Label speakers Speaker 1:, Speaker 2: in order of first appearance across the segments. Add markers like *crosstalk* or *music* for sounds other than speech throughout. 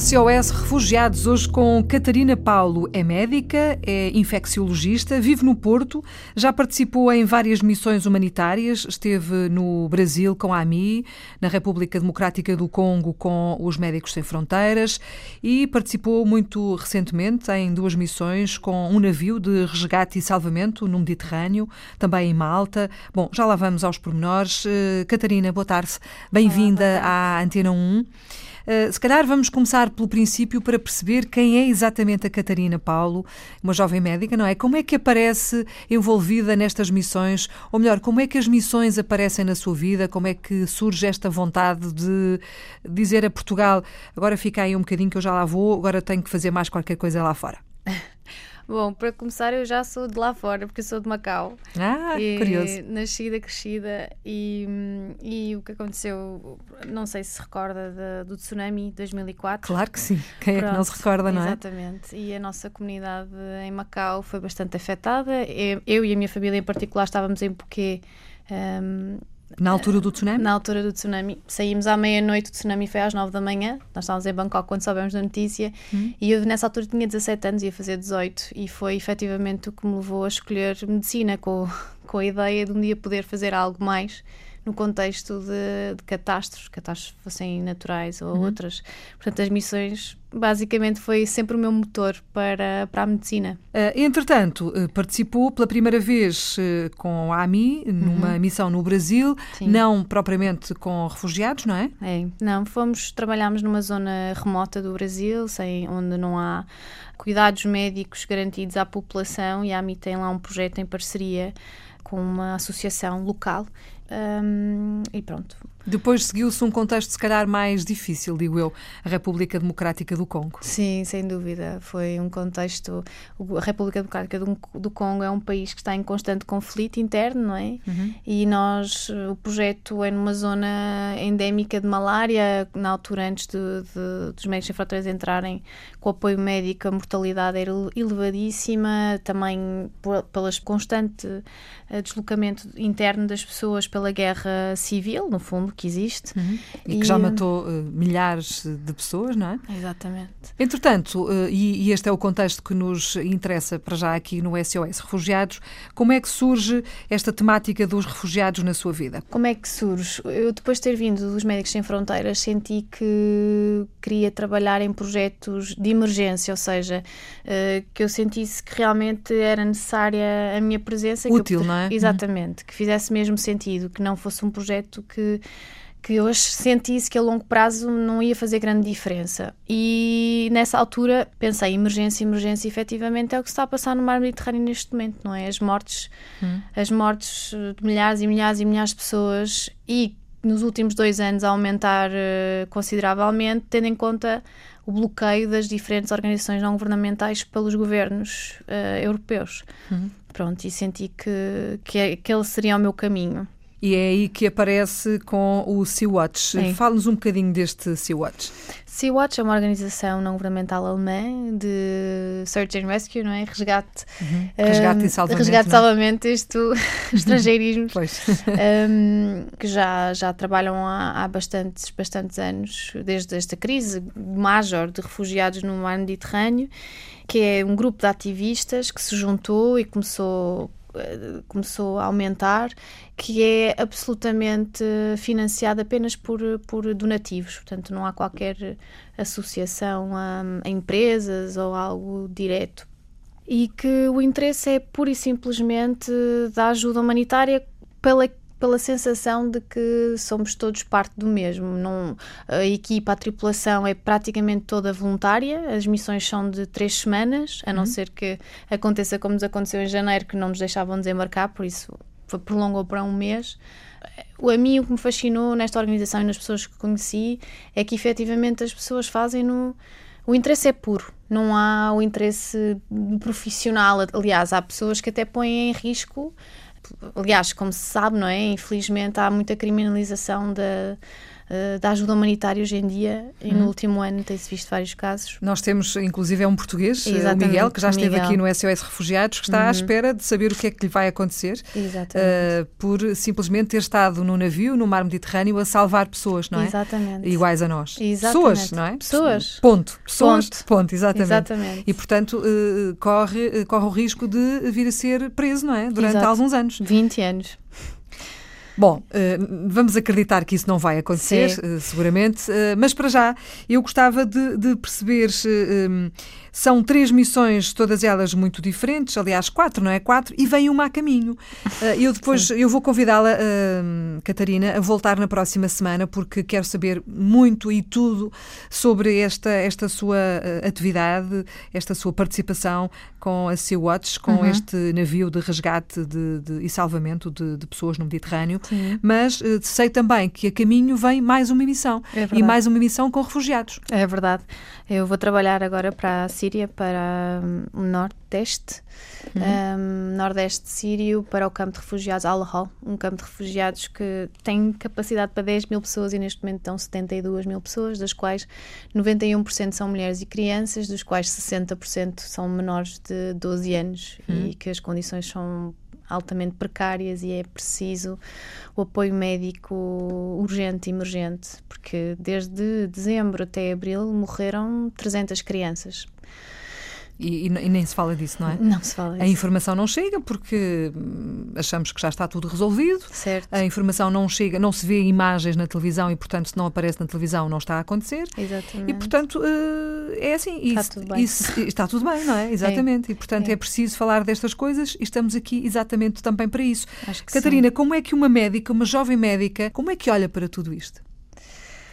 Speaker 1: SOS Refugiados, hoje com Catarina Paulo. É médica, é infecciologista, vive no Porto, já participou em várias missões humanitárias, esteve no Brasil com a AMI, na República Democrática do Congo com os Médicos Sem Fronteiras e participou muito recentemente em duas missões com um navio de resgate e salvamento no Mediterrâneo, também em Malta. Bom, já lá vamos aos pormenores. Eh, Catarina, boa tarde. Bem-vinda à Antena 1. Uh, se calhar vamos começar pelo princípio para perceber quem é exatamente a Catarina Paulo, uma jovem médica, não é? Como é que aparece envolvida nestas missões? Ou melhor, como é que as missões aparecem na sua vida? Como é que surge esta vontade de dizer a Portugal agora fica aí um bocadinho que eu já lá vou, agora tenho que fazer mais qualquer coisa lá fora?
Speaker 2: Bom, para começar, eu já sou de lá fora, porque eu sou de Macau.
Speaker 1: Ah, e, curioso.
Speaker 2: Nascida, crescida, e, e o que aconteceu, não sei se se recorda de, do tsunami de 2004.
Speaker 1: Claro que sim, quem Pronto, é que não se recorda, não
Speaker 2: é? Exatamente, e a nossa comunidade em Macau foi bastante afetada. Eu e a minha família em particular estávamos em Phuket. Um,
Speaker 1: na altura do tsunami?
Speaker 2: Na altura do tsunami. Saímos à meia-noite, o tsunami foi às 9 da manhã. Nós estávamos em Bangkok quando soubemos da notícia. Hum. E eu, nessa altura, tinha 17 anos, ia fazer 18. E foi efetivamente o que me levou a escolher medicina, com, *laughs* com a ideia de um dia poder fazer algo mais no contexto de, de catástrofes, catástrofes fossem naturais ou uhum. outras. Portanto, as missões basicamente foi sempre o meu motor para, para a medicina.
Speaker 1: Uh, entretanto, uh, participou pela primeira vez uh, com a AMI numa uhum. missão no Brasil, Sim. não propriamente com refugiados, não é?
Speaker 2: É, não, fomos, trabalhámos numa zona remota do Brasil, sem, onde não há cuidados médicos garantidos à população e a AMI tem lá um projeto em parceria com uma associação local um, e pronto.
Speaker 1: Depois seguiu-se um contexto, se calhar, mais difícil, digo eu, a República Democrática do Congo.
Speaker 2: Sim, sem dúvida. Foi um contexto. A República Democrática do, do Congo é um país que está em constante conflito interno, não é? Uhum. E nós, o projeto é numa zona endémica de malária, na altura antes de, de, dos médicos sem fronteiras entrarem com apoio médico, a mortalidade era elevadíssima, também pelas constante eh, deslocamento interno das pessoas pela guerra civil, no fundo, que existe.
Speaker 1: Uhum. E, e, que já matou uh, milhares de pessoas, não é?
Speaker 2: Exatamente.
Speaker 1: Entretanto, uh, e, e, este é o contexto que nos interessa para já aqui no SOS Refugiados, como é que surge esta temática dos refugiados na sua vida?
Speaker 2: Como é que surge? Eu, depois de ter vindo dos Médicos Sem Fronteiras, senti que queria trabalhar em projetos de emergência, ou seja, uh, que eu sentisse que realmente era necessária a minha presença.
Speaker 1: Útil,
Speaker 2: eu,
Speaker 1: não é?
Speaker 2: Exatamente, que fizesse mesmo sentido, que não fosse um projeto que que eu sentisse que a longo prazo não ia fazer grande diferença. E nessa altura pensei, emergência, emergência, efetivamente é o que está a passar no mar Mediterrâneo neste momento, não é? As mortes, hum. as mortes de milhares e milhares e milhares de pessoas e nos últimos dois anos a aumentar uh, consideravelmente, tendo em conta o bloqueio das diferentes organizações não governamentais pelos governos uh, europeus. Hum. Pronto, e senti que, que, é, que ele seria o meu caminho.
Speaker 1: E é aí que aparece com o Sea-Watch. Fale-nos um bocadinho deste Sea-Watch.
Speaker 2: Sea-Watch é uma organização não governamental alemã de Search and Rescue, não é? Resgate.
Speaker 1: Uhum. Resgate e salvamento.
Speaker 2: Resgate e é? salvamento, isto, *laughs* estrangeirismos. Um, que já, já trabalham há, há bastantes, bastantes anos, desde esta crise major de refugiados no mar Mediterrâneo, que é um grupo de ativistas que se juntou e começou começou a aumentar, que é absolutamente financiado apenas por, por donativos, portanto não há qualquer associação a, a empresas ou algo direto. E que o interesse é pura e simplesmente da ajuda humanitária pela pela sensação de que somos todos parte do mesmo. Não, a equipa, a tripulação é praticamente toda voluntária, as missões são de três semanas, a não uhum. ser que aconteça como nos aconteceu em janeiro, que não nos deixavam desembarcar, por isso prolongou para um mês. A mim o que me fascinou nesta organização e nas pessoas que conheci é que efetivamente as pessoas fazem no. O interesse é puro, não há o interesse profissional. Aliás, há pessoas que até põem em risco aliás, como se sabe, não é? Infelizmente há muita criminalização da, uh, da ajuda humanitária hoje em dia e no uhum. último ano tem-se visto vários casos.
Speaker 1: Nós temos, inclusive, é um português, Exatamente, o Miguel, que já esteve Miguel. aqui no SOS Refugiados, que está uhum. à espera de saber o que é que lhe vai acontecer uh, por simplesmente ter estado no navio, no mar Mediterrâneo, a salvar pessoas, não é?
Speaker 2: Exatamente.
Speaker 1: Iguais a nós.
Speaker 2: Exatamente.
Speaker 1: Pessoas, não é?
Speaker 2: Pessoas.
Speaker 1: Ponto. Pessoas, ponto, ponto exatamente.
Speaker 2: exatamente.
Speaker 1: E, portanto, uh, corre, corre o risco de vir a ser preso, não é? Durante
Speaker 2: Exato.
Speaker 1: alguns anos.
Speaker 2: 20 anos.
Speaker 1: Bom, eh, vamos acreditar que isso não vai acontecer, Sim. Eh, seguramente, eh, mas para já eu gostava de, de perceber. São três missões, todas elas muito diferentes, aliás, quatro, não é? Quatro, e vem uma a caminho. *laughs* Eu depois eu vou convidá-la, Catarina, a voltar na próxima semana, porque quero saber muito e tudo sobre esta, esta sua atividade, esta sua participação com a Sea Watch, com uhum. este navio de resgate de, de, e salvamento de, de pessoas no Mediterrâneo. Sim. mas sei também que a caminho vem mais uma missão é e mais uma missão com refugiados.
Speaker 2: É verdade. Eu vou trabalhar agora para a Síria, para hum, o Nordeste, uhum. um, Nordeste sírio, para o campo de refugiados Al-Hol, um campo de refugiados que tem capacidade para 10 mil pessoas e neste momento estão 72 mil pessoas, das quais 91% são mulheres e crianças, dos quais 60% são menores de 12 anos uhum. e que as condições são altamente precárias e é preciso o apoio médico urgente e emergente, porque desde dezembro até abril morreram 300 crianças.
Speaker 1: E, e, nem se fala disso, não é?
Speaker 2: Não se fala disso.
Speaker 1: A informação não chega porque achamos que já está tudo resolvido.
Speaker 2: Certo.
Speaker 1: A informação não chega, não se vê imagens na televisão e, portanto, se não aparece na televisão, não está a acontecer.
Speaker 2: Exatamente.
Speaker 1: E, portanto, eh, é assim.
Speaker 2: Está tudo bem.
Speaker 1: Está tudo bem, não é? *laughs* Exatamente. É. E, portanto, é. é. preciso falar destas coisas e estamos aqui exatamente também para isso. Catarina,
Speaker 2: sim.
Speaker 1: como é que uma médica, uma jovem médica, como é que olha para tudo isto?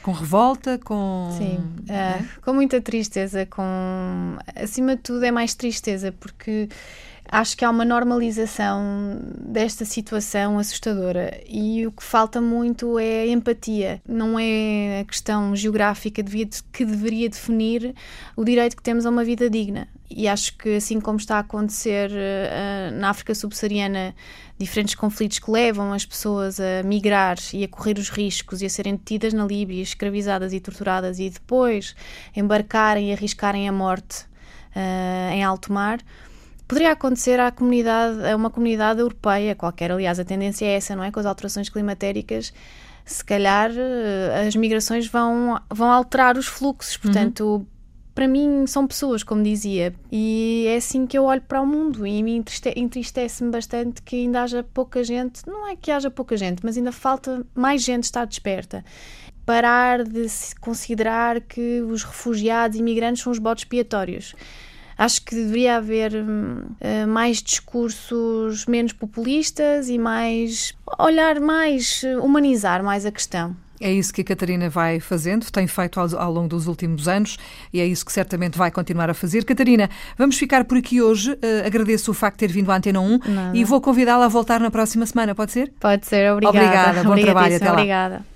Speaker 1: Com revolta, com.
Speaker 2: Sim, uh, com muita tristeza, com. Acima de tudo é mais tristeza, porque acho que há uma normalização desta situação assustadora e o que falta muito é empatia. Não é a questão geográfica que deveria definir o direito que temos a uma vida digna. E acho que, assim como está a acontecer uh, na África subsaariana, diferentes conflitos que levam as pessoas a migrar e a correr os riscos e a serem detidas na Líbia, escravizadas e torturadas e depois embarcarem e arriscarem a morte uh, em alto mar poderia acontecer à comunidade, a uma comunidade europeia qualquer. Aliás, a tendência é essa, não é? Com as alterações climatéricas, se calhar eh, as migrações vão, vão alterar os fluxos. Uhum. Portanto, uhum. Para mim, são pessoas, como dizia, e é assim que eu olho para o mundo. E me entristece-me bastante que ainda haja pouca gente, não é que haja pouca gente, mas ainda falta mais gente estar desperta parar de considerar que os refugiados e imigrantes são os botes expiatórios. Acho que deveria haver uh, mais discursos menos populistas e mais olhar mais, humanizar mais a questão.
Speaker 1: É isso que a Catarina vai fazendo, tem feito ao, ao, longo dos últimos anos e é isso que certamente vai continuar a fazer. Catarina, vamos ficar por aqui hoje. Uh, agradeço o facto de ter vindo à Antena 1 Nada. e vou convidá-la a voltar na próxima semana, pode ser?
Speaker 2: Pode ser, obrigada.
Speaker 1: Obrigada, bom trabalho, até lá.
Speaker 2: Obrigada.